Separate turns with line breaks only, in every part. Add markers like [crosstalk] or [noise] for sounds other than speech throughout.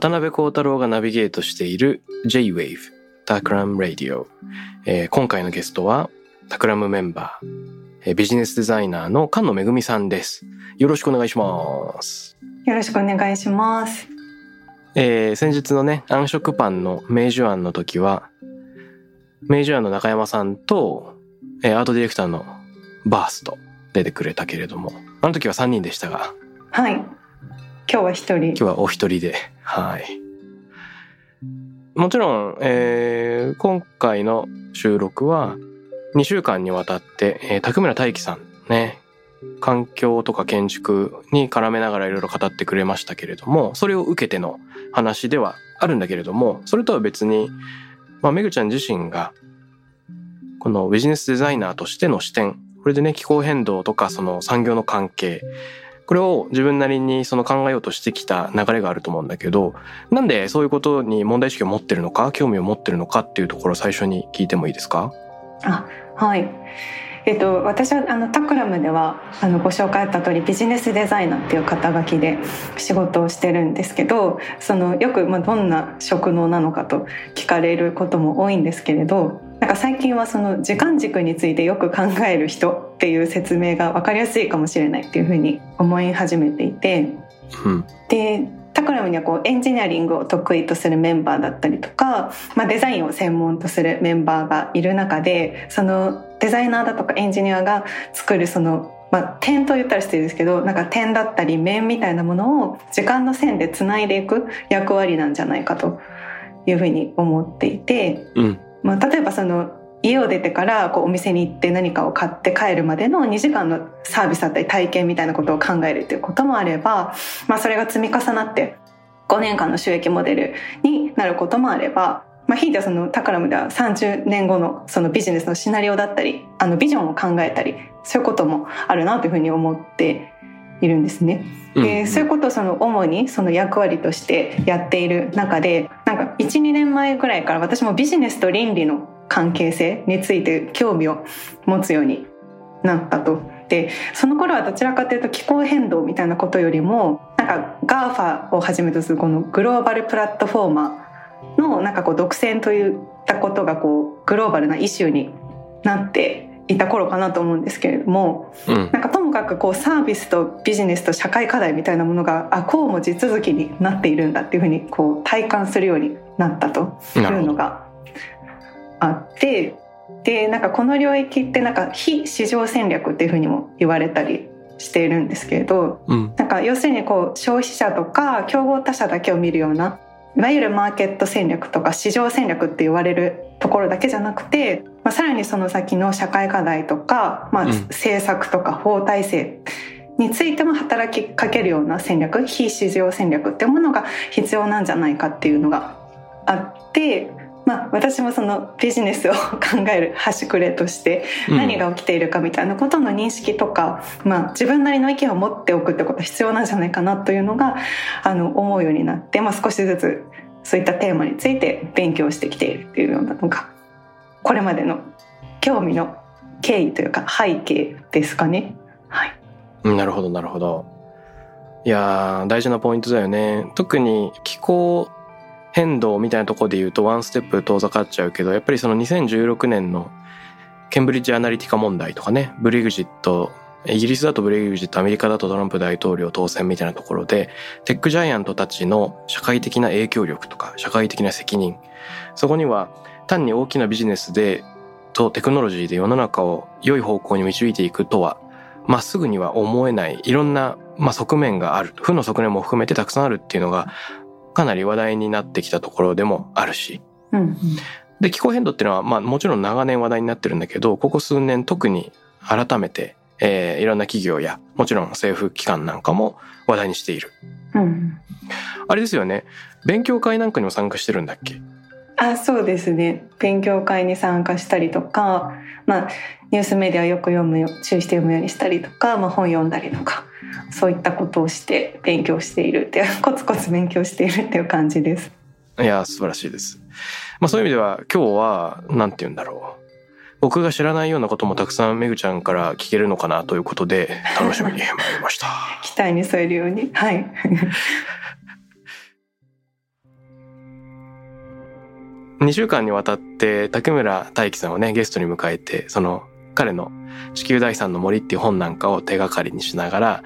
渡辺幸太郎がナビゲートしている J-Wave タクラム Radio、えー今回のゲストはタクラムメンバー、えービジネスデザイナーの菅野めぐみさんですよろしくお願いします、
よろしくお願いします。
えー先日のね暗食パンの明治庵の時は明治庵の中山さんと、えーアートディレクターのバースと出てくれたけれどもあの時は3人でしたが
はい。今日は一人
今。日はお一人で、はい。もちろん、えー今回の収録は2週間にわたって、えー竹村大樹さんね、環境とか建築に絡めながらいろいろ語ってくれましたけれども、それを受けての話ではあるんだけれども、それとは別に、まあ、めぐちゃん自身が、このビジネスデザイナーとしての視点、これでね、気候変動とかその産業の関係、これを自分なりにその考えようとしてきた流れがあると思うんだけど、なんでそういうことに問題意識を持ってるのか、興味を持ってるのかっていうところを最初に聞いてもいいですか？
あ、はい。えっと、私はあのタクラムではあのご紹介あった通りビジネスデザイナーっていう肩書きで仕事をしてるんですけどそのよくまあどんな職能なのかと聞かれることも多いんですけれどなんか最近はその時間軸についてよく考える人っていう説明が分かりやすいかもしれないっていうふうに思い始めていて
うん。
でタクラムにはこうエンジニアリングを得意とするメンバーだったりとか、まあ、デザインを専門とするメンバーがいる中でそのデザイナーだとかエンジニアが作るその、まあ、点と言ったら失礼ですけどなんか点だったり面みたいなものを時間の線でつないでいく役割なんじゃないかというふうに思っていて。
うん。
まあ、例えばその家を出てからこうお店に行って何かを買って帰るまでの2時間のサービスだったり体験みたいなことを考えるっていうこともあれば、まあ、それが積み重なって5年間の収益モデルになることもあれば、まあ、ひいてはそのタクラムでは30年後のそのビジネスのシナリオだったりあのビジョンを考えたりそういうこともあるなというふうに思っているんですね。
うん
でそういうことをその主にその役割としてやっている中でなんか12年前ぐらいから私もビジネスと倫理の関係性について興味を持つようになったと。でその頃はどちらかというと気候変動みたいなことよりもなんか GAFA をはじめとするこのグローバルプラットフォーマーのなんかこう独占といったことがこうグローバルなイシューになっていた頃かなと思うんですけれども
うん。
なんかともかくこうサービスとビジネスと社会課題みたいなものがあこうも地続きになっているんだっていうふうにこう体感するようになったとい。うのがあってでなんかこの領域ってなんか非市場戦略っていうふうにも言われたりしているんですけれど
うん。
なんか要するにこう消費者とか競合他社だけを見るようないわゆるマーケット戦略とか市場戦略って言われるところだけじゃなくて、まあ、さらにその先の社会課題とか、まあ、
うん
政策とか法体制についても働きかけるような戦略非市場戦略っていうものが必要なんじゃないかっていうのがあって、まあ、私もそのビジネスを考える端くれとして
うん
何が起きているかみたいなことの認識とか、まあ、自分なりの意見を持っておくってことは必要なんじゃないかなというのがあの思うようになって、まあ、少しずつそういったテーマについて勉強してきているっていうようなのがこれまでの興味の経緯というか背景ですかね。はい、
うんなるほど、なるほど。いやー、大事なポイントだよね。特に気候変動みたいなところで言うとワンステップ遠ざかっちゃうけど、やっぱりその2016年のケンブリッジアナリティカ問題とかね、ブレグジット、イギリスだとブレグジット、アメリカだとトランプ大統領当選みたいなところで、テックジャイアントたちの社会的な影響力とか、社会的な責任、そこには単に大きなビジネスでとテクノロジーで世の中を良い方向に導いていくとは、まっすぐには思えないいろんな、まあ、側面がある。負の側面も含めてたくさんあるっていうのが、かなり話題になってきたところでもあるし。
うんうん
で、気候変動っていうのは、まあもちろん長年話題になってるんだけど、ここ数年特に改めて、えーいろんな企業や、もちろん政府機関なんかも話題にしている。
うん
あれですよね。勉強会なんかにも参加してるんだっけ？
あそうですね勉強会に参加したりとか、まあ、ニュースメディアをよく読むよ注意して読むようにしたりとか、まあ、本読んだりとかそういったことをして勉強しているっていうコツコツ勉強しているっていう感じです。
いや、素晴らしいです。まあそういう意味では今日は、なんて言うんだろう。僕が知らないようなこともたくさんめぐちゃんから聞けるのかなということで、楽しみに参りました。[laughs]
期待に添えるようにはい [laughs]
2週間にわたって竹村大樹さんをね、ゲストに迎えて、その彼の地球第三の森っていう本なんかを手がかりにしながら、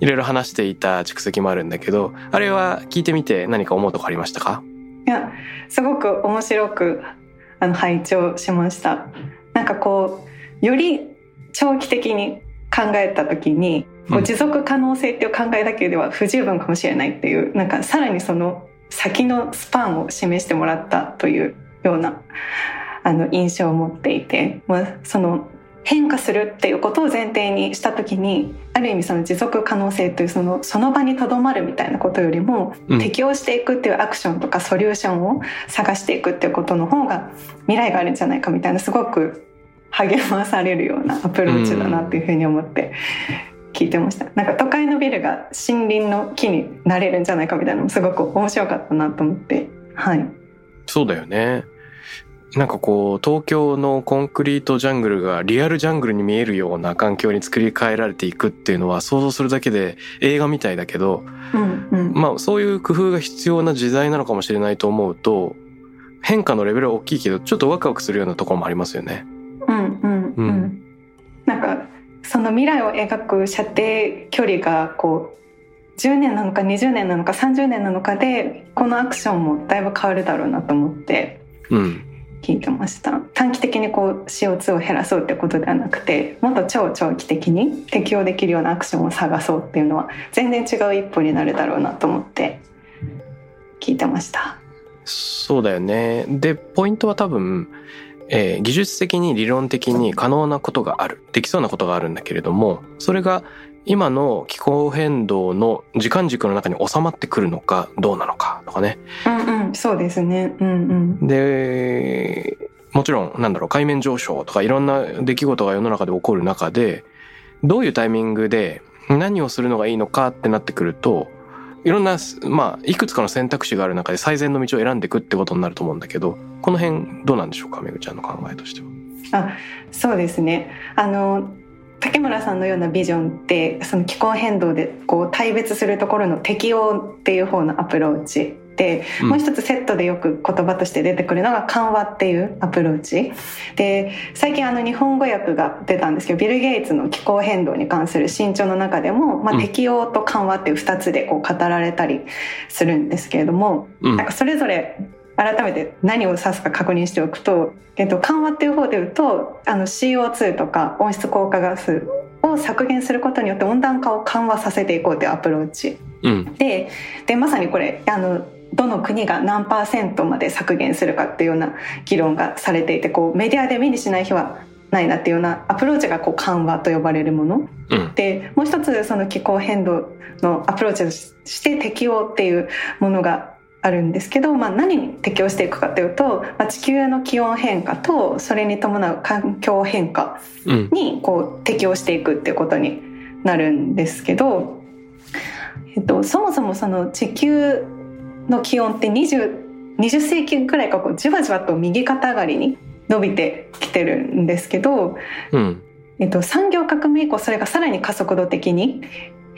いろいろ話していた蓄積もあるんだけど、あれは聞いてみて何か思うとこありましたか？
いやすごく面白くあの拝聴しました。なんかこうより長期的に考えた時に持続可能性っていう考えだけでは不十分かもしれないっていうなんかさらにその先のスパンを示してもらったというようなあの印象を持っていて、まあ、その変化するっていうことを前提にした時にある意味その持続可能性というそのその場にとどまるみたいなことよりも、
うん。
適応していくっていうアクションとかソリューションを探していくっていうことの方が未来があるんじゃないかみたいなすごく励まされるようなアプローチだなっていうふうに思って聞いてました、なんか都会のビルが森林の木になれるんじゃないかみたいなのもすごく面白かったなと思って。はい。
そうだよね。なんかこう、東京のコンクリートジャングルがリアルジャングルに見えるような環境に作り変えられていくっていうのは想像するだけで映画みたいだけど、
うんうん。
まあそういう工夫が必要な時代なのかもしれないと思うと、変化のレベルは大きいけど、ちょっとワクワクするようなところもありますよね。
うんうんう
うんん。
なんかその未来を描く射程距離がこう10年なのか20年なのか30年なのかでこのアクションもだいぶ変わるだろうなと思って
うん。
聞いてました短期的にこう CO2 を減らそうってことではなくてもっと超長期的に適用できるようなアクションを探そうっていうのは全然違う一歩になるだろうなと思って聞いてました。
そうだよね。で、ポイントは多分、えー技術的に理論的に可能なことがある。できそうなことがあるんだけれども、それが今の気候変動の時間軸の中に収まってくるのかどうなのかとかね。
うんうん、そうですね。うんうん。
で、もちろん、なんだろう、海面上昇とかいろんな出来事が世の中で起こる中で、どういうタイミングで何をするのがいいのかってなってくると、いろんな、まあ、いくつかの選択肢がある中で最善の道を選んでいくってことになると思うんだけど、この辺どうなんでしょうか、めぐちゃんの考えとしては。
そうですね。あの竹村さんのようなビジョンってその気候変動でこう対別するところの適応っていう方のアプローチで、
うん
もう一つセットでよく言葉として出てくるのが緩和っていうアプローチで最近あの日本語訳が出たんですけどビル・ゲイツの気候変動に関する新潮の中でも、まあ、
うん
適応と緩和っていう2つでこう語られたりするんですけれども、
うん
なんかそれぞれ改めて何を指すか確認しておくと、えっと、緩和っていう方で言うとあの CO2 とか温室効果ガスを削減することによって温暖化を緩和させていこうというアプローチ
うん。
ででまさにこれあのどの国が何パーセントまで削減するかっていうような議論がされていてこうメディアで目にしない日はないなっていうようなアプローチがこう緩和と呼ばれるもの
うん。
でもう一つその気候変動のアプローチとして適応っていうものがあるんですけど、まあ、何に適応していくかというと、まあ、地球の気温変化とそれに伴う環境変化
うん。
にこう適応していくっていうことになるんですけど、えっと、そもそもその地球の気温って 20, 20世紀ぐらいからこうじわじわと右肩上がりに伸びてきてるんですけど、
うん。
えっと、産業革命以降それがさらに加速度的に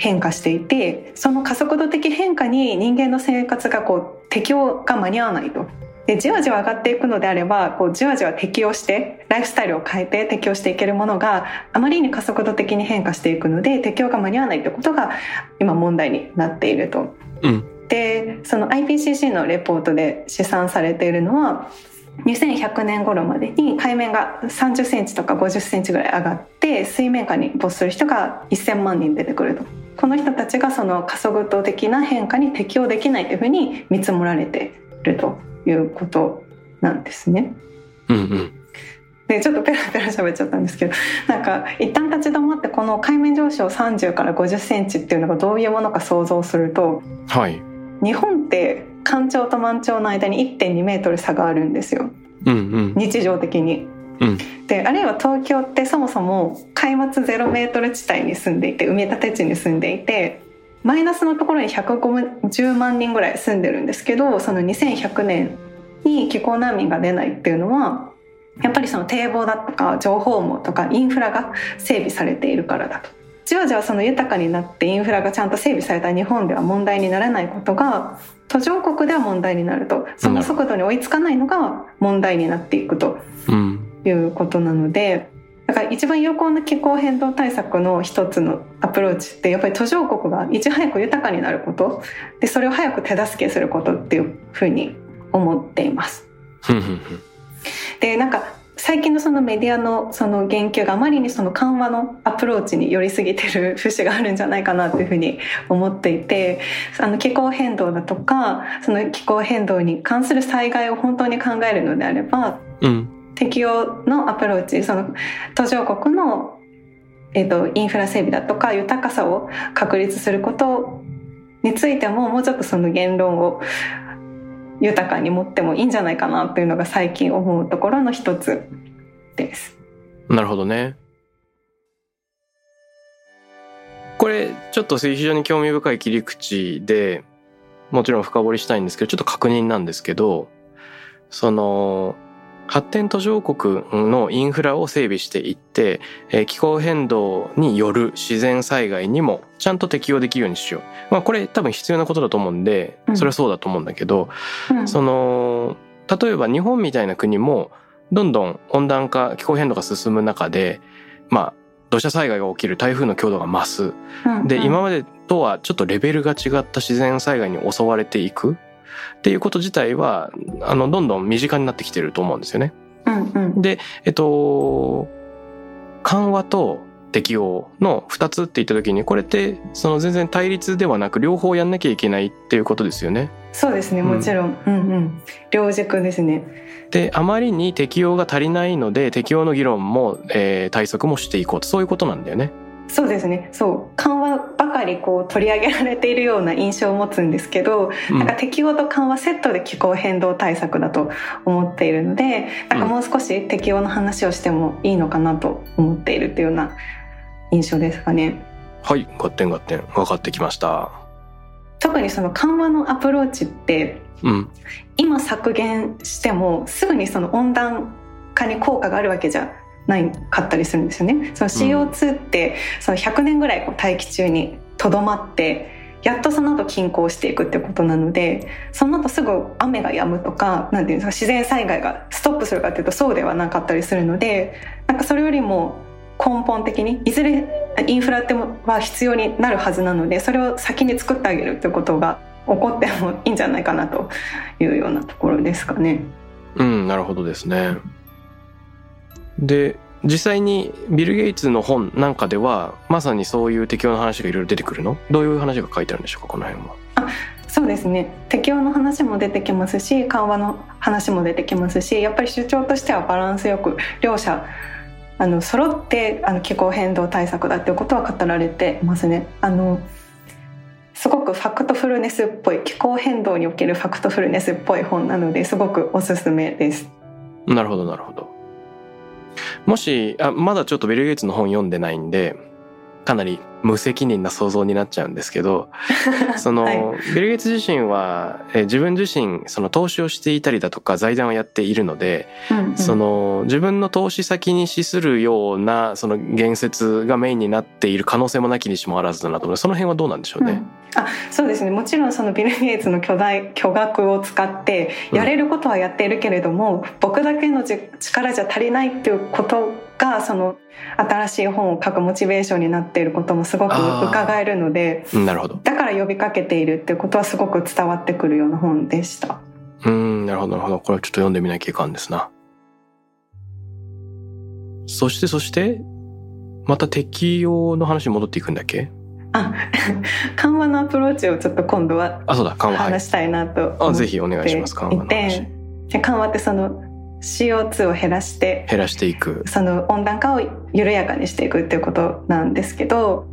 変化していてその加速度的変化に人間の生活がこう適応が間に合わないと。でじわじわ上がっていくのであればこうじわじわ適応してライフスタイルを変えて適応していけるものがあまりに加速度的に変化していくので適応が間に合わないということが今問題になっていると。
うん。
でその IPCC のレポートで試算されているのは2100年頃までに海面が30センチとか50センチぐらい上がって水面下に没する人が1000万人出てくるとこの人たちがその加速度的な変化に適応できないというふうに見積もられているということなんですね。
うんうん
でちょっとペラペラ喋っちゃったんですけどなんか一旦立ち止まってこの海面上昇30から50センチっていうのがどういうものか想像すると
はい
日本って干潮と満潮の間に1.2メートル差があるんですよ
うんうん
日常的に。
うん。
であるいは東京ってそもそも海抜ゼロメートル地帯に住んでいて埋め立て地に住んでいてマイナスのところに150万人ぐらい住んでるんですけどその2100年に気候難民が出ないっていうのはやっぱりその堤防だとか情報網とかインフラが整備されているからだと。じわじわその豊かになってインフラがちゃんと整備された日本では問題にならないことが途上国では問題になると。その速度に追いつかないのが問題になっていくと。
うん
いうことなのでだから一番有効な気候変動対策の一つのアプローチってやっぱり途上国がいち早く豊かになること。でそれを早く手助けすることっていうふうに思っています。でなんか最近のそのメディアのその言及があまりにその緩和のアプローチに寄りすぎてる節があるんじゃないかなというふうに思っていてあの気候変動だとかその気候変動に関する災害を本当に考えるのであれば
うん
適用のアプローチその途上国の、えー、とインフラ整備だとか豊かさを確立することについてももうちょっとその言論を豊かに持ってもいいんじゃないかなというのが最近思うところの一つです。
なるほどね。これちょっと非常に興味深い切り口でもちろん深掘りしたいんですけどちょっと確認なんですけどその発展途上国のインフラを整備していって、えー気候変動による自然災害にもちゃんと適応できるようにしよう。まあこれ多分必要なことだと思うんで
うん。
それはそうだと思うんだけど、
うん。
その例えば日本みたいな国もどんどん温暖化気候変動が進む中でまあ土砂災害が起きる台風の強度が増す。で
うん。
今までとはちょっとレベルが違った自然災害に襲われていくっていうこと自体はあのどんどん身近になってきてると思うんですよね。
うんうん
でえっと緩和と適応の2つって言った時にこれってその全然対立ではなく両方やんなきゃいけないっていうことですよね。
そうですねもちろん、うんうん、両軸ですね。
であまりに適用が足りないので適用の議論も、えー対策もしていこうとそういうことなんだよね。
そうですねそう緩和ばかりこう取り上げられているような印象を持つんですけど、
うん
なんか適応と緩和セットで気候変動対策だと思っているのでなんかもう少し適応の話をしてもいいのかなと思っているっていうような印象ですかね。
はい合点合点分かってきました。
特にその緩和のアプローチって
うん
今削減してもすぐにその温暖化に効果があるわけじゃないかったりするんですよね。その CO2 ってその100年ぐらいこう大気中にとどまってやっとその後均衡していくってことなのでその後すぐ雨が止むとかなんていうんですか自然災害がストップするかっていうとそうではなかったりするのでなんかそれよりも根本的にいずれインフラっては必要になるはずなのでそれを先に作ってあげるってことが起こってもいいんじゃないかなというようなところですかね。
うん、なるほどですね。で、実際にビル・ゲイツの本なんかでは、まさにそういう適用の話がいろいろ出てくるの？どういう話が書いてあるんでしょうか、この辺は。
そうですね適応の話も出てきますし緩和の話も出てきますしやっぱり主張としてはバランスよく両者あの揃ってあの気候変動対策だっていうことは語られてますね。あのすごくファクトフルネスっぽい気候変動におけるファクトフルネスっぽい本なのですごくおすすめです。
なるほど、なるほど。もし、あ、まだちょっとビル・ゲイツの本読んでないんで、かなり無責任な想像になっちゃうんですけど、[laughs] その、
はい。
ビル・ゲイツ自身は、えー自分自身、その投資をしていたりだとか財団をやっているので、
うんうん。
その自分の投資先に資するようなその言説がメインになっている可能性もなきにしもあらずだなと思う。その辺はどうなんでしょうね。
うん。あそうですね。もちろんそのビル・ゲイツの巨大巨額を使ってやれることはやっているけれども、僕だけのじ力じゃ足りないっていうことがその新しい本を書くモチベーションになっていることもすごく伺えるので
うんなるほど。
だから呼びかけているっていうことはすごく伝わってくるような本でした。
うん、なるほど、なるほど。これはちょっと読んでみなきゃいかんですな。そして、そして、また適用の話に戻っていくんだっけ？
あ緩和のアプローチをちょっと今度は
あ、そうだ、緩和。はい
話したいなと思って
あ、ぜひお願いします、緩和の話。
で緩和ってその CO2 を減らして
減らしていく。
その温暖化を緩やかにしていくっていうことなんですけど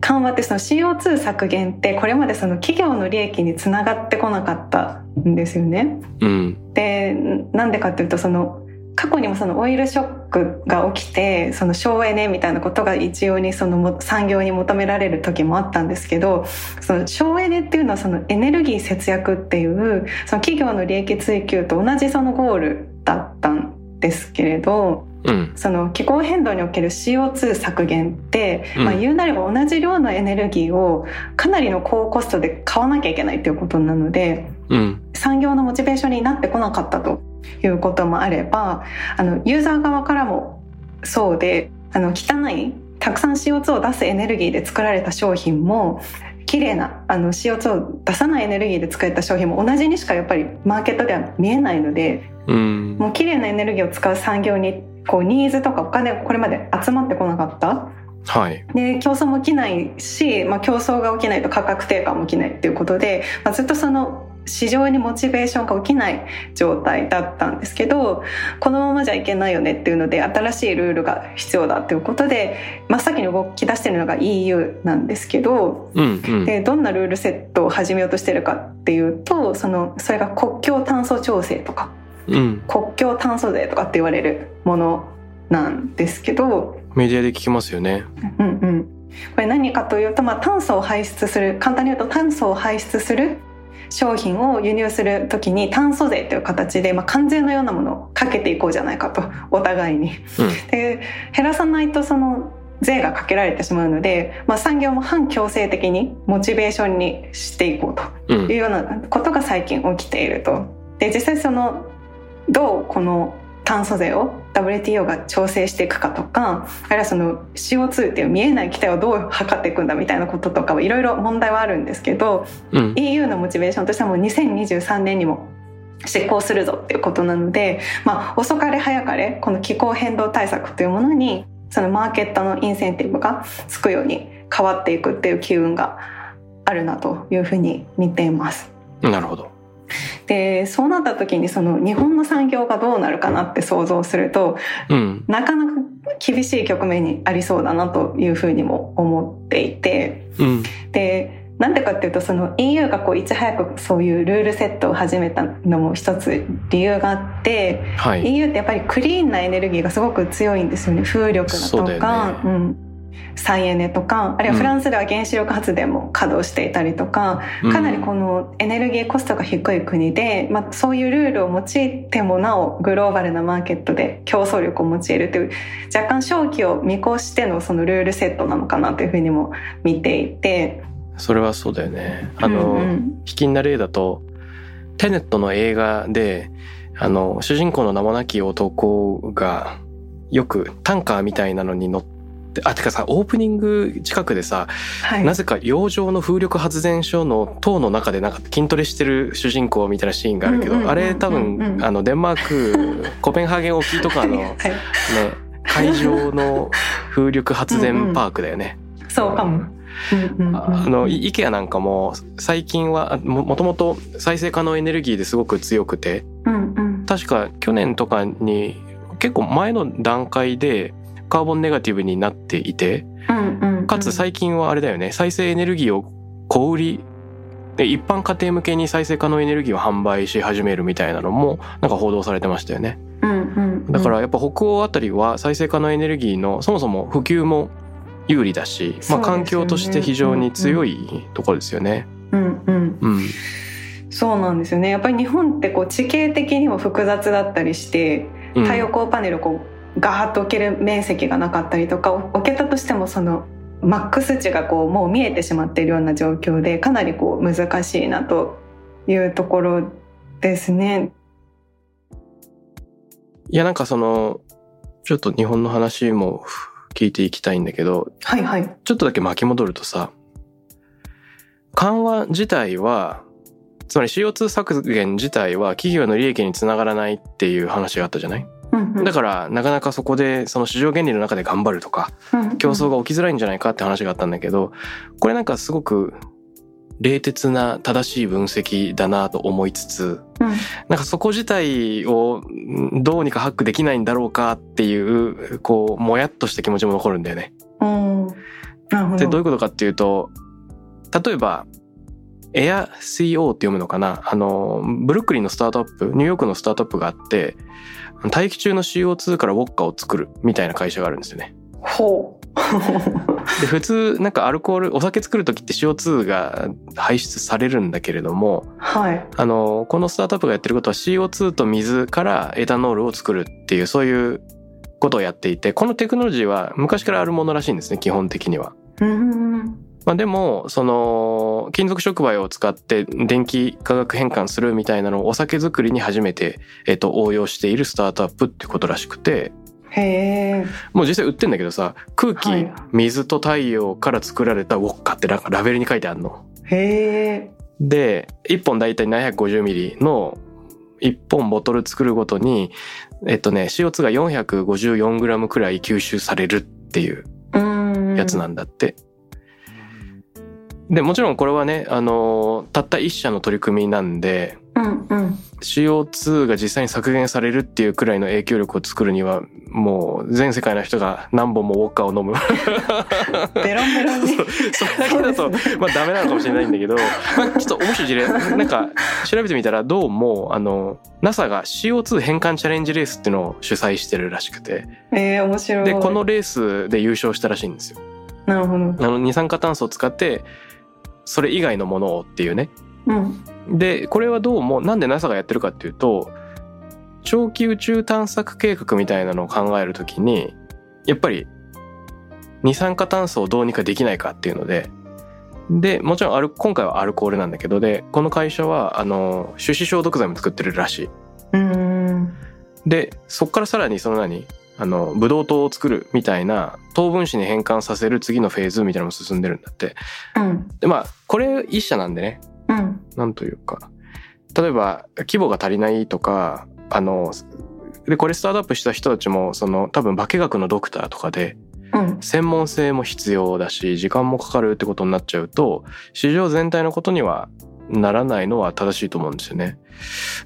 緩和ってその CO2 削減ってこれまでその企業の利益につながってこなかったんですよね。
うん。
でなんでかっていうとその過去にもそのオイルショックが起きてその省エネみたいなことが一様にそのも産業に求められる時もあったんですけどその省エネっていうのはそのエネルギー節約っていうその企業の利益追求と同じそのゴールだったんですけれど
うん。
その気候変動における CO2 削減って、
うん
まあ、言うなれば同じ量のエネルギーをかなりの高コストで買わなきゃいけないっていうことなので
うん。
産業のモチベーションになってこなかったということもあればあのユーザー側からもそうであの汚いたくさん CO2 を出すエネルギーで作られた商品も綺麗なあの CO2 を出さないエネルギーで作られた商品も同じにしかやっぱりマーケットでは見えないので
うん。
もう綺麗なエネルギーを使う産業にこうニーズとかお金がこれまで集まってこなかった
はい。
で競争も起きないし、まあ、競争が起きないと価格低下も起きないっていうことで、まあ、ずっとその市場にモチベーションが起きない状態だったんですけどこのままじゃいけないよねっていうので新しいルールが必要だということで真っ先に動き出してるのが EU なんですけど
うん。うん。
でどんなルールセットを始めようとしてるかっていうとそのそれが国境炭素調整とか
うん。
国境炭素税とかって言われるものなんですけど、
メディアで聞きますよね。
うんうん、これ何かというと、まあ、炭素を排出する簡単に言うと炭素を排出する商品を輸入するときに炭素税という形で、まあ、関税のようなものをかけていこうじゃないかと [laughs] お互いに。
うん。
で減らさないとその税がかけられてしまうので、まあ、産業も反強制的にモチベーションにしていこうと
うん
いう。ようなことが最近起きていると。で実際そのどうこの炭素税を WTO が調整していくかとかあるいはその CO2 っていう見えない気体をどう測っていくんだみたいなこととかはいろいろ問題はあるんですけど
うん。
EU のモチベーションとしてはもう2023年にも執行するぞっていうことなので、まあ、遅かれ早かれこの気候変動対策というものにそのマーケットのインセンティブがつくように変わっていくっていう機運があるなというふうに見ています。
なるほど。
でそうなった時にその日本の産業がどうなるかなって想像すると
うん。
なかなか厳しい局面にありそうだなというふうにも思っていて
うん。
でなんでかっていうとその EU がこういち早くそういうルールセットを始めたのも一つ理由があって
はい。
EU ってやっぱりクリーンなエネルギーがすごく強いんですよね風力だとか
ね
うん、再エネとかあるいはフランスでは原子力発電も稼働していたりとか、かなりこのエネルギーコストが低い国で、まあ、そういうルールを用いてもなおグローバルなマーケットで競争力を用いるという若干正気を見越してのそのルールセットなのかなというふうにも見ていて。
それはそうだよね。あの、
うんうん。
卑近な例だと、テネットの映画で、あの、主人公の名もなき男が、よくタンカーみたいなのに乗って、あ、てかさ、オープニング近くでさ、
はい、
なぜか洋上の風力発電所の塔の中でなんか筋トレしてる主人公みたいなシーンがあるけど、あれ多分、あの、デンマーク、コペンハーゲン沖とかの [laughs] ね、
はい、
海上の風力発電パークだよね。[laughs]
そうかも。うんうんうん
ああの、イイケアなんかも最近はあももともと再生可能エネルギーですごく強くて、
うんうん。
確か去年とかに結構前の段階でカーボンネガティブになっていて、かつ最近はあれだよね、再生エネルギーを小売りで一般家庭向けに再生可能エネルギーを販売し始めるみたいなのもなんか報道されてましたよね。
うんうんうん
だからやっぱ北欧あたりは再生可能エネルギーのそもそも普及も有利だし、まあ環境として非常に強いところですよね。
うんうん
うん。
そうなんですよねやっぱり日本ってこう地形的にも複雑だったりして
うん
太陽光パネルをこうガーッと置ける面積がなかったりとか置けたとしてもそのマックス値がこうもう見えてしまっているような状況でかなりこう難しいなというところですね。
いやなんかそのちょっと日本の話も聞いていきたいんだけど
はいはい。
ちょっとだけ巻き戻るとさ緩和自体はつまり CO2 削減自体は企業の利益につながらないっていう話があったじゃない？だからなかなかそこでその市場原理の中で頑張るとか競争が起きづらいんじゃないかって話があったんだけどこれなんかすごく冷徹な正しい分析だなと思いつつ
うん。
なんかそこ自体をんどうにかハックできないんだろうかっていうこうもやっとした気持ちも残るんだよね。でどういうことかっていうと例えばエア CO って読むのかな？あのブルックリンのスタートアップニューヨークのスタートアップがあって大気中の CO2 からウォッカを作るみたいな会社があるんですよね。
ほう
で普通なんかアルコールお酒作る時って CO2 が排出されるんだけれども
はい
あのこのスタートアップがやってることは CO2 と水からエタノールを作るっていうそういうことをやっていてこのテクノロジーは昔からあるものらしいんですね基本的には。
うん
まあ、でもその金属触媒を使って電気化学変換するみたいなのをお酒作りに初めて、えっと、応用しているスタートアップってことらしくて。
へえ。
もう実際売ってんだけどさ空気、
はい。
水と太陽から作られたウォッカってなんかラベルに書いてあるの。
へえ。
で1本だいたい750ミリの1本ボトル作るごとにえっとね CO2 が 454g くらい吸収されるっていう
うん。
やつなんだって。でもちろんこれはねあのたった一社の取り組みなんで
うんうん。
CO2 が実際に削減されるっていうくらいの影響力を作るにはもう全世界の人が何本もウォッカを飲む。[laughs]
ベロンベロンに。
それだけだと、まあダメなのかもしれないんだけど、まあ、ちょっと面白い事例。なんか調べてみたらどうもあの NASA が CO2 変換チャレンジレースっていうのを主催してるらしくて。
えー、面白い。
でこのレースで優勝したらしいんですよ。
なるほど。
あの二酸化炭素を使ってそれ以外のものをっていうね。
うん
でこれはどうもなんで NASA がやってるかっていうと長期宇宙探索計画みたいなのを考えるときにやっぱり二酸化炭素をどうにかできないかっていうのででもちろんアル今回はアルコールなんだけどでこの会社はあの手指消毒剤も作ってるらしい。
うん
でそっからさらにその何？あのブドウ糖を作るみたいな糖分子に変換させる次のフェーズみたいなのも進んでるんだって。
うん
でまあこれ一社なんでね
うん
なんというか例えば規模が足りないとかあのでこれスタートアップした人たちもその多分化学のドクターとかで
うん
専門性も必要だし時間もかかるってことになっちゃうと市場全体のことにはならないのは正しいと思うんですよね。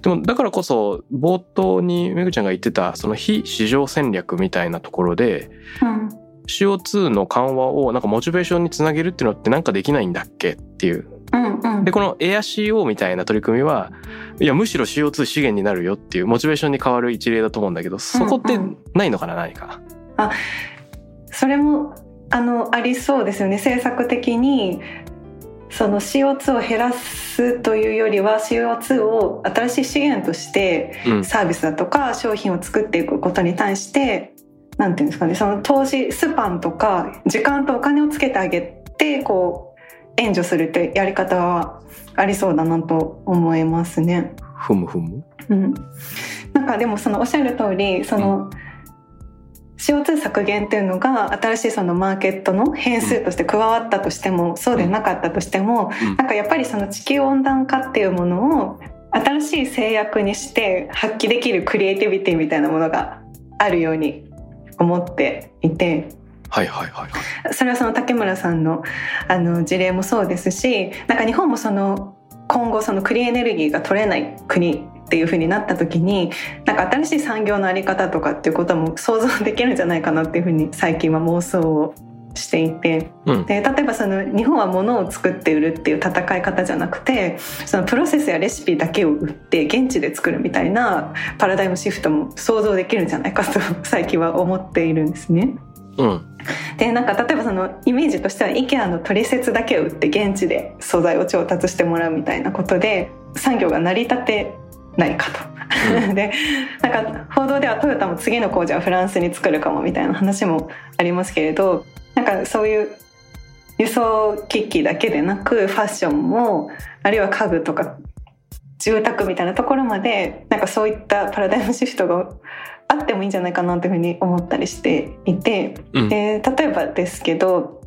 でもだからこそ冒頭にめぐちゃんが言ってたその非市場戦略みたいなところで
うん。
CO2 の緩和をなんかモチベーションにつなげるっていうのってなんかできないんだっけっていう。
うんうん。
でこのエア CO みたいな取り組みはいやむしろ CO2 資源になるよっていうモチベーションに変わる一例だと思うんだけどそこってないのかな何か。
それもあのありそうですよね。政策的にその CO2 を減らすというよりは CO2 を新しい資源として
うん
サービスだとか商品を作っていくことに対してなんていうんですかねその投資スパンとか時間とお金をつけてあげてこう援助するってやり方はありそうだなと思いますね。
ふむふむ？
うん、なんかでもそのおっしゃる通りその、CO2 削減っていうのが新しいそのマーケットの変数として加わったとしても、そうでなかったとしても、
うん
なんかやっぱりその地球温暖化っていうものを新しい制約にして発揮できるクリエイティビティみたいなものがあるように思っていて
はいはいはいはい。
それはその竹村さんのあの事例もそうですしなんか日本もその今後そのクリーンエネルギーが取れない国っていう風になった時になんか新しい産業のあり方とかっていうことも想像できるんじゃないかなっていう風に最近は妄想をしていて。
うん。
で例えばその日本は物を作って売るっていう戦い方じゃなくてそのプロセスやレシピだけを売って現地で作るみたいなパラダイムシフトも想像できるんじゃないかと最近は思っているんですね。
うん。
でなんか例えばそのイメージとしては IKEA の取説だけを売って現地で素材を調達してもらうみたいなことで産業が成り立てないかと。でなんか報道ではトヨタも次の工場はフランスに作るかもみたいな話もありますけれどなんかそういう輸送機器だけでなくファッションもあるいは家具とか住宅みたいなところまでなんかそういったパラダイムシフトがあってもいいんじゃないかなというふうに思ったりしていて。
うん
で例えばですけど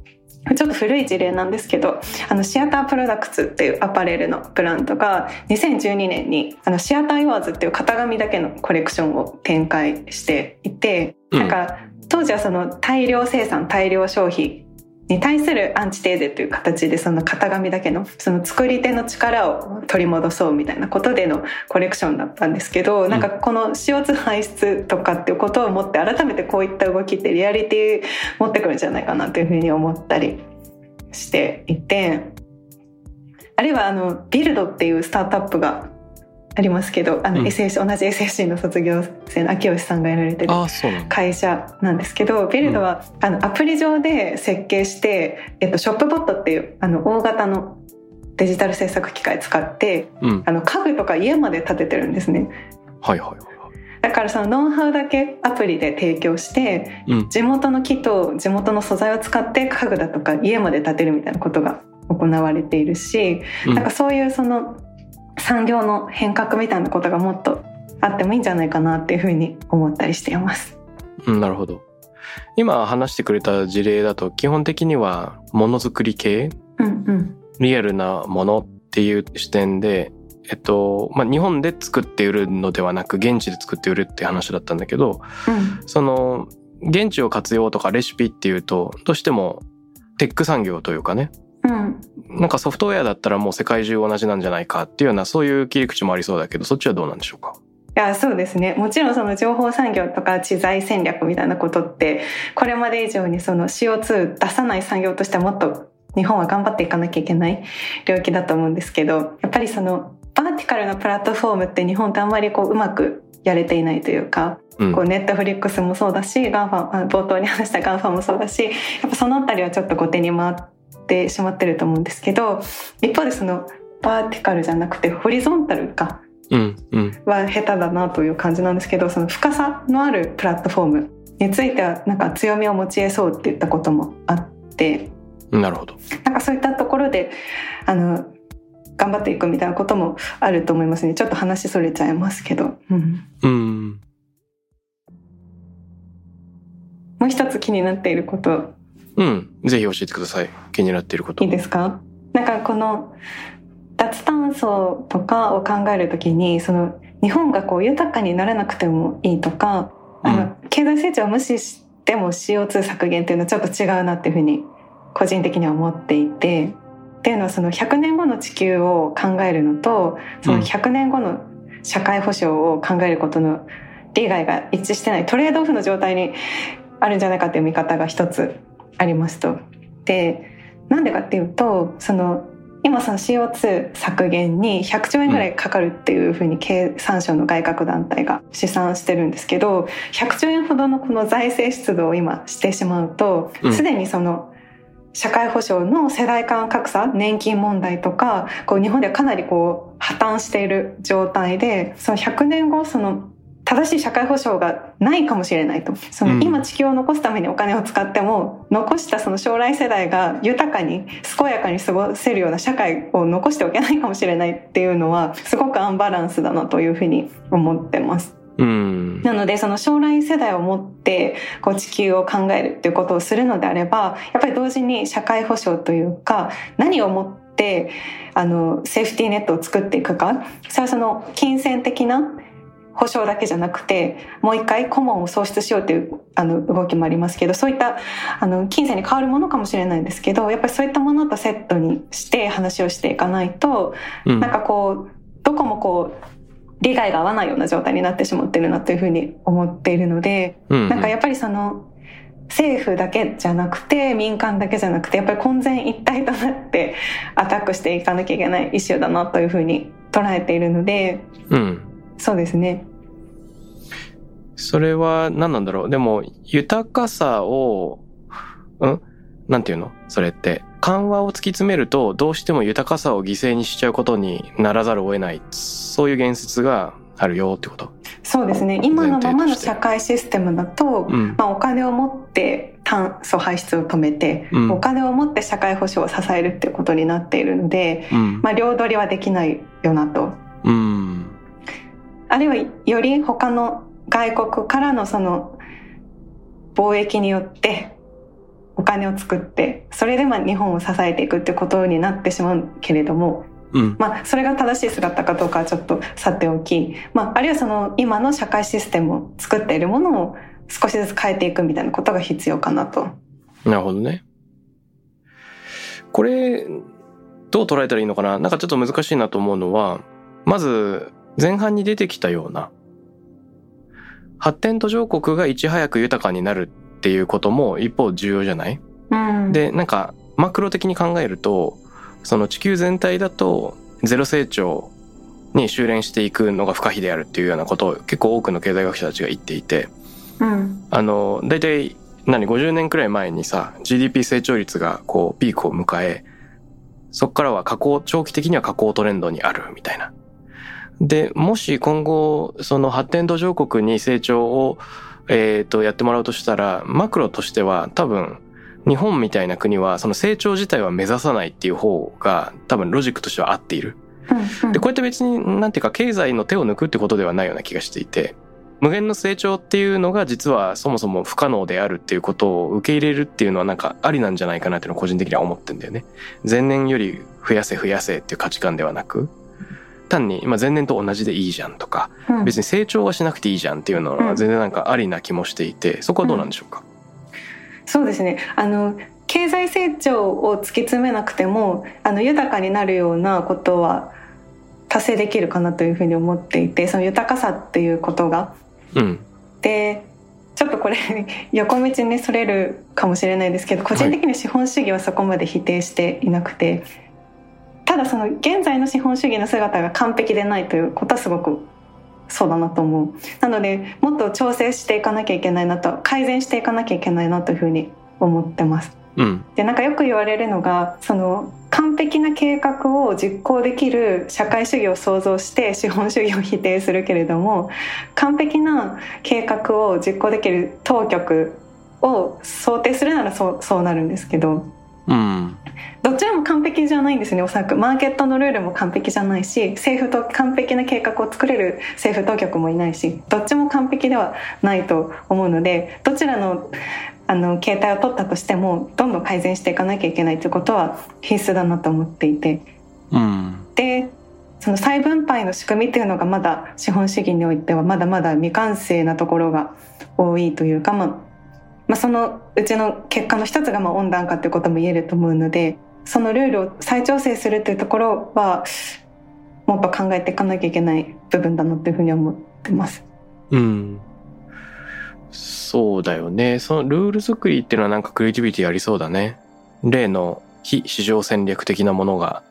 ちょっと古い事例なんですけど、あの、シアタープロダクツっていうアパレルのブランドが、2012年に、あの、シアターイワーズっていう型紙だけのコレクションを展開していて、
うん。
なんか、当時はその大量生産、大量消費に対するアンチテーゼという形でその型紙だけのその作り手の力を取り戻そうみたいなことでのコレクションだったんですけど、なんかこの CO2 排出とかっていうことを思って改めてこういった動きってリアリティ持ってくるんじゃないかなというふうに思ったりしていてあるいはあのビルドっていうスタートアップがありますけどあの
うん
同じ SAC の卒業生の秋吉さんがやられてる。会社なんですけどビルドは、あのアプリ上で設計して、えっと、ショップボットっていうあの大型のデジタル制作機械使って
うん。
あの家具とか家まで建ててるんですね
はいはいはいはい。
だからそのノウハウだけアプリで提供して
うん。
地元の木と地元の素材を使って家具だとか家まで建てるみたいなことが行われているし、
うん
なんかそういうその産業の変革みたいなことがもっとあってもいいんじゃないかなっていうふうに思ったりしています。
うん、なるほど。今話してくれた事例だと基本的にはものづくり系？
うんうん
リアルなものっていう視点で、えっと、まあ、日本で作って売るのではなく現地で作って売るって話だったんだけど、
うん
その現地を活用とかレシピっていうとどうしてもテック産業というかね
うん。
なんかソフトウェアだったらもう世界中同じなんじゃないかっていうようなそういう切り口もありそうだけどそっちはどうなんでしょうか？
いやそうですね。もちろんその情報産業とか知財戦略みたいなことってこれまで以上にその CO2 出さない産業としてはもっと日本は頑張っていかなきゃいけない領域だと思うんですけどやっぱりそのバーティカルなプラットフォームって日本ってあんまりこううまくやれていないというか
うん。
こうネットフリックスもそうだしガンファあ冒頭に話したガンファもそうだしやっぱそのあたりはちょっと後手に回ってしまってると思うんですけど一方でそのバーティカルじゃなくてホリゾンタルか
うんうん。
は下手だなという感じなんですけどその深さのあるプラットフォームについてはなんか強みを持ち得そうって言ったこともあって
なるほど。
なんかそういったところであの頑張っていくみたいなこともあると思いますね。ちょっと話それちゃいますけど、うん、
うん。
もう一つ気になっていること
うん。ぜひ教えてください。気になっていること
いいですか？なんかこの脱炭素とかを考えるときにその日本がこう豊かにならなくてもいいとか、あ
う
の経済成長を無視しても CO2 削減っていうのはちょっと違うなっていうふうに個人的には思っていてっていうのはその100年後の地球を考えるのとその100年後の社会保障を考えることの利害が一致してないトレードオフの状態にあるんじゃないかっていう見方が一つありますと。でなんでかっていうとその今その CO2 削減に100兆円ぐらいかかるっていうふうに経産省の外郭団体が試算してるんですけど100兆円ほどのこの財政出動を今してしまうと
うん
すでにその社会保障の世代間格差年金問題とかこう日本ではかなりこう破綻している状態でその100年後その正しい社会保障がないかもしれないと。その
うん。
今地球を残すためにお金を使っても残したその将来世代が豊かに健やかに過ごせるような社会を残しておけないかもしれないっていうのはすごくアンバランスだなというふうに思ってます。
うん。
なのでその将来世代を持ってこう地球を考えるっていうことをするのであればやっぱり同時に社会保障というか何をもってあのセーフティーネットを作っていくか。それはその金銭的な保障だけじゃなくてもう一回顧問を創出しようというあの動きもありますけどそういったあの金銭に変わるものかもしれないんですけどやっぱりそういったものとセットにして話をしていかないと
うん。
なんかこうどこもこう利害が合わないような状態になってしまってるなというふうに思っているので、
うん。
なんかやっぱりその政府だけじゃなくて民間だけじゃなくてやっぱり混然一体となってアタックしていかなきゃいけないイシューだなというふうに捉えているので
うん
そうですね。
それは何なんだろう？でも豊かさをうん？なんていうの？それって。緩和を突き詰めるとどうしても豊かさを犠牲にしちゃうことにならざるを得ない。そういう言説があるよってこと？
そうですね。今のままの社会システムだと、
うん。
まあ、お金を持って炭素排出を止めて、
うん。
お金を持って社会保障を支えるっていうことになっているので、
うん。
まあ、両取りはできないよなと。
うん
あるいはより他の外国からのその貿易によってお金を作ってそれでまあ日本を支えていくってことになってしまうけれども、
うん
まあ、それが正しい姿かどうかはちょっとさておき、まあ、あるいはその今の社会システムを作っているものを少しずつ変えていくみたいなことが必要かなと。
なるほどね。これ、どう捉えたらいいのかな？なんかちょっと難しいなと思うのは、まず前半に出てきたような、発展途上国がいち早く豊かになるっていうことも一方重要じゃない？
うん、
で、なんかマクロ的に考えると、その地球全体だとゼロ成長に修練していくのが不可避であるっていうようなことを結構多くの経済学者たちが言っていて、
うん。
あの、大体、何、50年くらい前にさ、GDP 成長率がこう、ピークを迎え、そこからは下降、長期的には下降トレンドにあるみたいな。で、もし今後、その発展途上国に成長を、えっ、と、やってもらうとしたら、マクロとしては多分、日本みたいな国は、その成長自体は目指さないっていう方が、多分ロジックとしては合っている。
うん
で、こうやって別に、なんていうか、経済の手を抜くってことではないような気がしていて、無限の成長っていうのが実はそもそも不可能であるっていうことを受け入れるっていうのはなんかありなんじゃないかなっていうのを個人的には思ってんだよね。前年より増やせ増やせっていう価値観ではなく、単に、まあ、前年と同じでいいじゃんとか、
うん。
別に成長はしなくていいじゃんっていうのは全然なんかありな気もしていて、そこはどうなんでしょうか、
そうですね。あの経済成長を突き詰めなくてもあの豊かになるようなことは達成できるかなというふうに思っていてその豊かさっていうことが。
うん。
でちょっとこれ [laughs] 横道にそれるかもしれないですけど個人的には資本主義はそこまで否定していなくて、ただその現在の資本主義の姿が完璧でないということはすごくそうだなと思うなのでもっと調整していかなきゃいけないなと改善していかなきゃいけないなというふうに思ってます
うん。
でなんかよく言われるのがその完璧な計画を実行できる社会主義を創造して資本主義を否定するけれども完璧な計画を実行できる当局を想定するならそうそうなるんですけど
うん。
どちらも完璧じゃないんですねおそらくマーケットのルールも完璧じゃないし政府と完璧な計画を作れる政府当局もいないしどっちも完璧ではないと思うのでどちらのあの形態を取ったとしてもどんどん改善していかなきゃいけないということは必須だなと思っていて
うん。
でその再分配の仕組みっていうのがまだ資本主義においてはまだまだ未完成なところが多いというか、まあ、まあそのうちの結果の一つがまあ温暖化ということも言えると思うのでそのルールを再調整するというところはもっと考えていかなきゃいけない部分だなというふうに思ってます。
うん。そうだよね。そのルール作りっていうのはなんかクリエイティビティありそうだね。例の非市場戦略的なものが、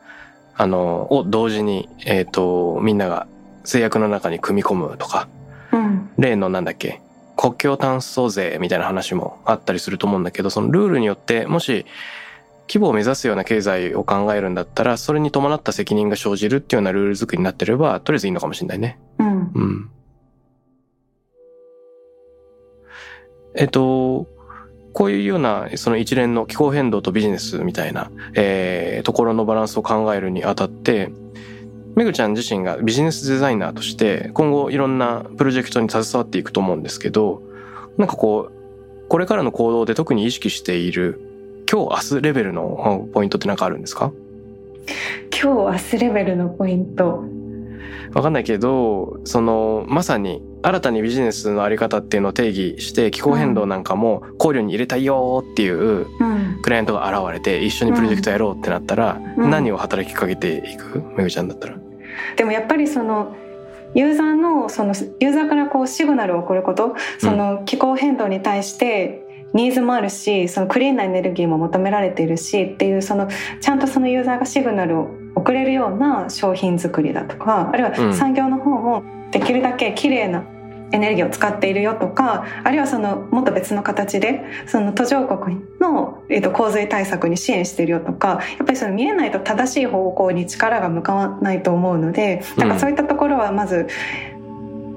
あの、を同時に、えっ、と、みんなが制約の中に組み込むとか、
うん
例のなんだっけ、国境炭素税みたいな話もあったりすると思うんだけど、そのルールによって、もし、規模を目指すような経済を考えるんだったら、それに伴った責任が生じるっていうようなルール作りになってれば、とりあえずいいのかもしれないね。
うん
うん。えっと、こういうような、その一連の気候変動とビジネスみたいな、えー、ところのバランスを考えるにあたって、めぐちゃん自身がビジネスデザイナーとして、今後いろんなプロジェクトに携わっていくと思うんですけど、なんかこう、これからの行動で特に意識している、今日明日レベルのポイントって何かあるんですか？
今日明日レベルのポイント。
わかんないけど、その、まさに新たにビジネスのあり方っていうのを定義して、気候変動なんかも考慮に入れたいよーっていう
うん。
クライアントが現れて、一緒にプロジェクトやろうってなったら、
うん。
何を働きかけていく？めぐちゃんだったら。
でもやっぱりそのユーザーのそのユーザーからこうシグナルを送ることその気候変動に対してニーズもあるしそのクリーンなエネルギーも求められているしっていうそのちゃんとそのユーザーがシグナルを送れるような商品作りだとかあるい
うん。
は産業の方もできるだけ綺麗なエネルギーを使っているよとかあるいはそのもっと別の形でその途上国の、えー、と洪水対策に支援しているよとかやっぱりその見えないと正しい方向に力が向かわないと思うのでなんかそういったところはまず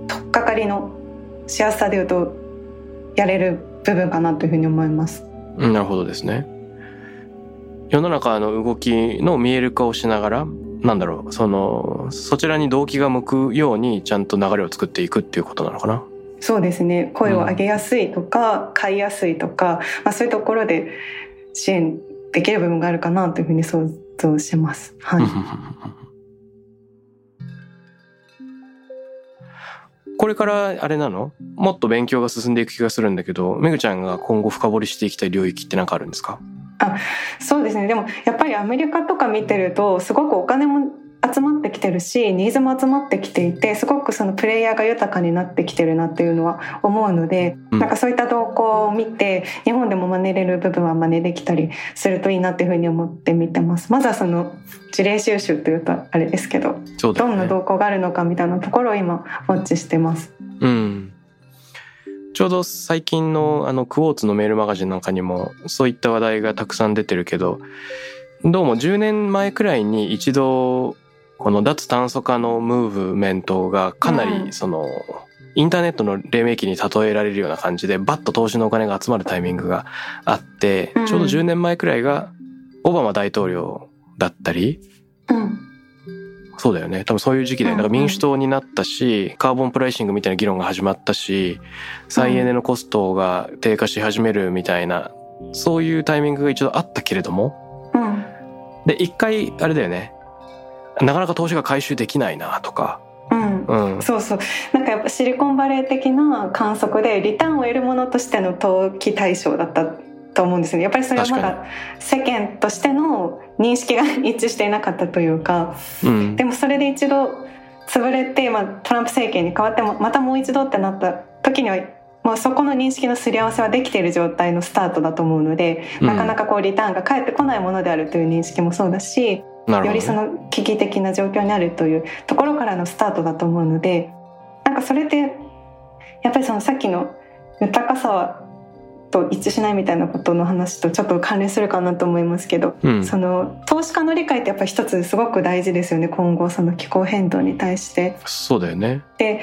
取っかかりのしやすさでいうとやれる部分かなというふうに思います。
なるほどですね。世の中の動きの見える化をしながら、なんだろう、その、そちらに動機が向くようにちゃんと流れを作っていくっていうことなのかな？
そうですね声を上げやすいとか、買いやすいとか、まあ、そういうところで支援できる部分があるかなというふうに想像します。はい、[laughs]
これからあれなの？もっと勉強が進んでいく気がするんだけどめぐちゃんが今後深掘りしていきたい領域って何かあるんですか？
あそうですね。でもやっぱりアメリカとか見てるとすごくお金も集まってきてるしニーズも集まってきていてすごくそのプレイヤーが豊かになってきてるなっていうのは思うので、うん、なんかそういった動向を見て日本でも真似れる部分は真似できたりするといいなっていうふうに思って見てます。まずはその事例収集というとあれですけど、ね、どんな動向があるのかみたいなところを今ウォッチしてます。
うん。ちょうど最近のあのクォーツのメールマガジンなんかにもそういった話題がたくさん出てるけどどうも10年前くらいに一度この脱炭素化のムーブメントがかなりその、インターネットの黎明期に例えられるような感じでバッと投資のお金が集まるタイミングがあって、ちょうど10年前くらいがオバマ大統領だったり、そうだよね。多分そういう時期でなんか民主党になったしカーボンプライシングみたいな議論が始まったし再エネのコストが低下し始めるみたいなそういうタイミングが一度あったけれども、で一回あれだよねなかなか投資が回収できないなとか。
うん、うん、そうそう。なんかやっぱシリコンバレー的な観測でリターンを得るものとしての投機対象だったと思うんですね。やっぱりそれはまだ世間としての認識が一致していなかったというか、うん、でもそれで一度潰れて、まあ、トランプ政権に変わってもまたもう一度ってなった時にはもうそこの認識のすり合わせはできている状態のスタートだと思うので、うん、なかなかこうリターンが返ってこないものであるという認識もそうだしよりその危機的な状況にあるというところからのスタートだと思うのでなんかそれでやっぱりそのさっきの豊かさと一致しないみたいなことの話とちょっと関連するかなと思いますけど、うん、その投資家の理解ってやっぱり一つすごく大事ですよね今後その気候変動に対して。
そうだよね。
で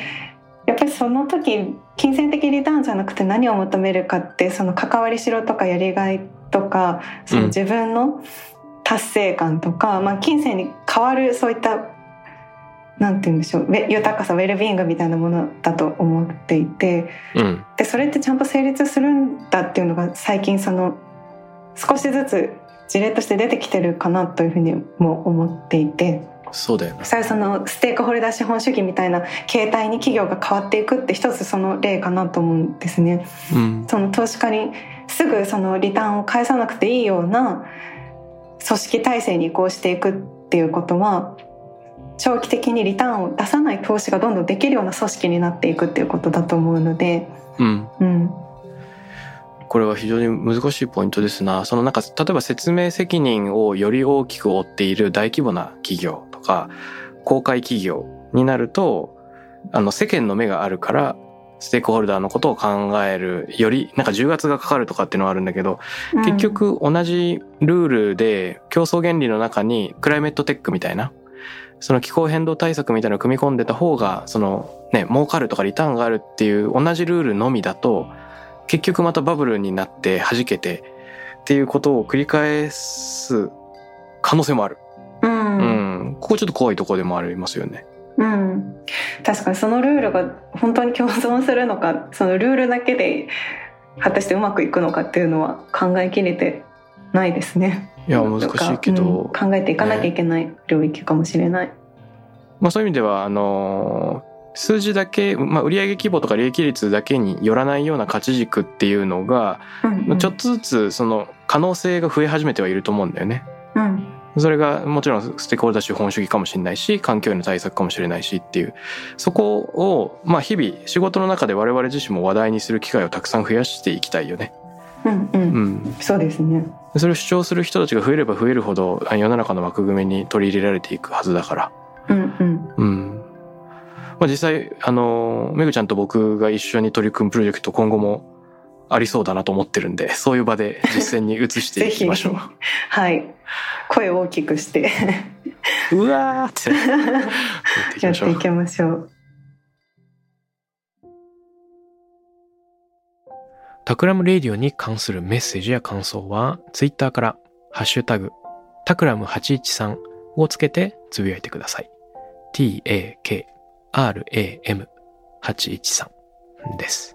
やっぱりその時金銭的リターンじゃなくて何を求めるかってその関わりしろとかやりがいとかその自分の達成感とか、まあ、金銭に変わるそういったなんて言うんでしょう豊かさウェルビーイングみたいなものだと思っていて、うん、でそれってちゃんと成立するんだっていうのが最近その少しずつ事例として出てきてるかなというふうにも思っていて。
そうだよね。
それそのステークホルダー資本主義みたいな形態に企業が変わっていくって一つその例かなと思うんですね。うん、その投資家にすぐそのリターンを返さなくていいような組織体制に移行していくっていうことは長期的にリターンを出さない投資がどんどんできるような組織になっていくっていうことだと思うので、うん、うん、
これは非常に難しいポイントですな。そのなんか例えば説明責任をより大きく負っている大規模な企業とか公開企業になるとあの世間の目があるからステークホルダーのことを考えるよりなんか10月がかかるとかっていうのはあるんだけど、うん、結局同じルールで競争原理の中にクライメットテックみたいなその気候変動対策みたいなのを組み込んでた方がそのね儲かるとかリターンがあるっていう同じルールのみだと結局またバブルになって弾けてっていうことを繰り返す可能性もある。うん、うん、ここちょっと怖いところでもありますよね。
うん、確かにそのルールが本当に共存するのかそのルールだけで果たしてうまくいくのかっていうのは考えきれてないですね。
いや難しいけど、うん、
考えていかなきゃいけない領域かもしれない。ね、
まあ、そういう意味ではあの数字だけ、まあ、売上規模とか利益率だけによらないような価値軸っていうのが、うんうん、ちょっとずつその可能性が増え始めてはいると思うんだよね。うんそれがもちろんステークホルダー資本主義かもしれないし環境への対策かもしれないしっていう。そこをまあ日々仕事の中で我々自身も話題にする機会をたくさん増やしていきたいよね。
うんうん、うん、そうですね。
それを主張する人たちが増えれば増えるほど世の中の枠組みに取り入れられていくはずだから。うんうん。うん。まあ、実際あのめぐちゃんと僕が一緒に取り組むプロジェクト今後もありそうだなと思ってるんでそういう場で実践に移していきましょう。
はい。声を大きくして。
うわーって。
やっていきましょう。
タクラムレディオに関するメッセージや感想はツイッターからハッシュタグタクラム813をつけてつぶやいてください。 Takram813 です。